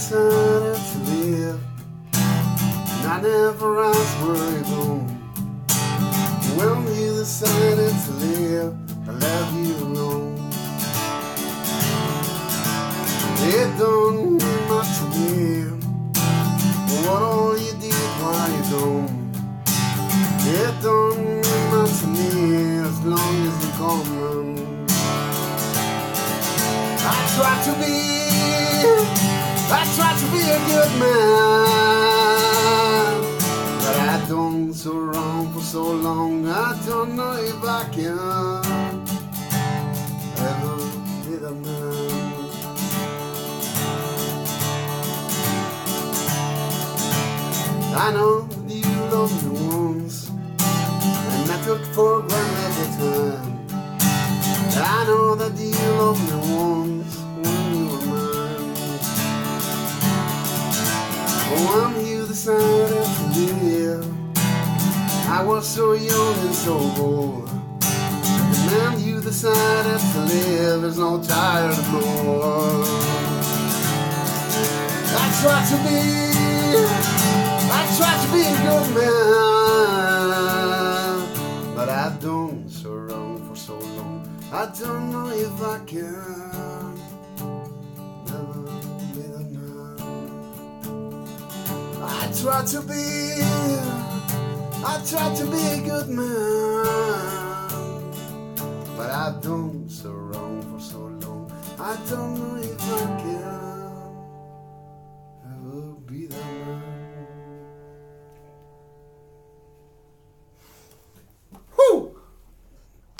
decided to live. And I never asked where you go. Will you decided to live, I love you alone. They don't mean much to me. But what you you don't. It don't much to me as long as you're coming. I try to be, I try to be a good man, but I done so wrong for so long. I don't know if I can ever be the man. I know know that you loved me once when you were mine. But when you decided to live, I was so young and so bold. And then you decided to live, there's no tired more. I try to be, I try to be a good man, but I've done so wrong for so long. I don't know if I can never be the man. I try to be, I try to be a good man, but I've done so wrong for so long. I don't know if I can.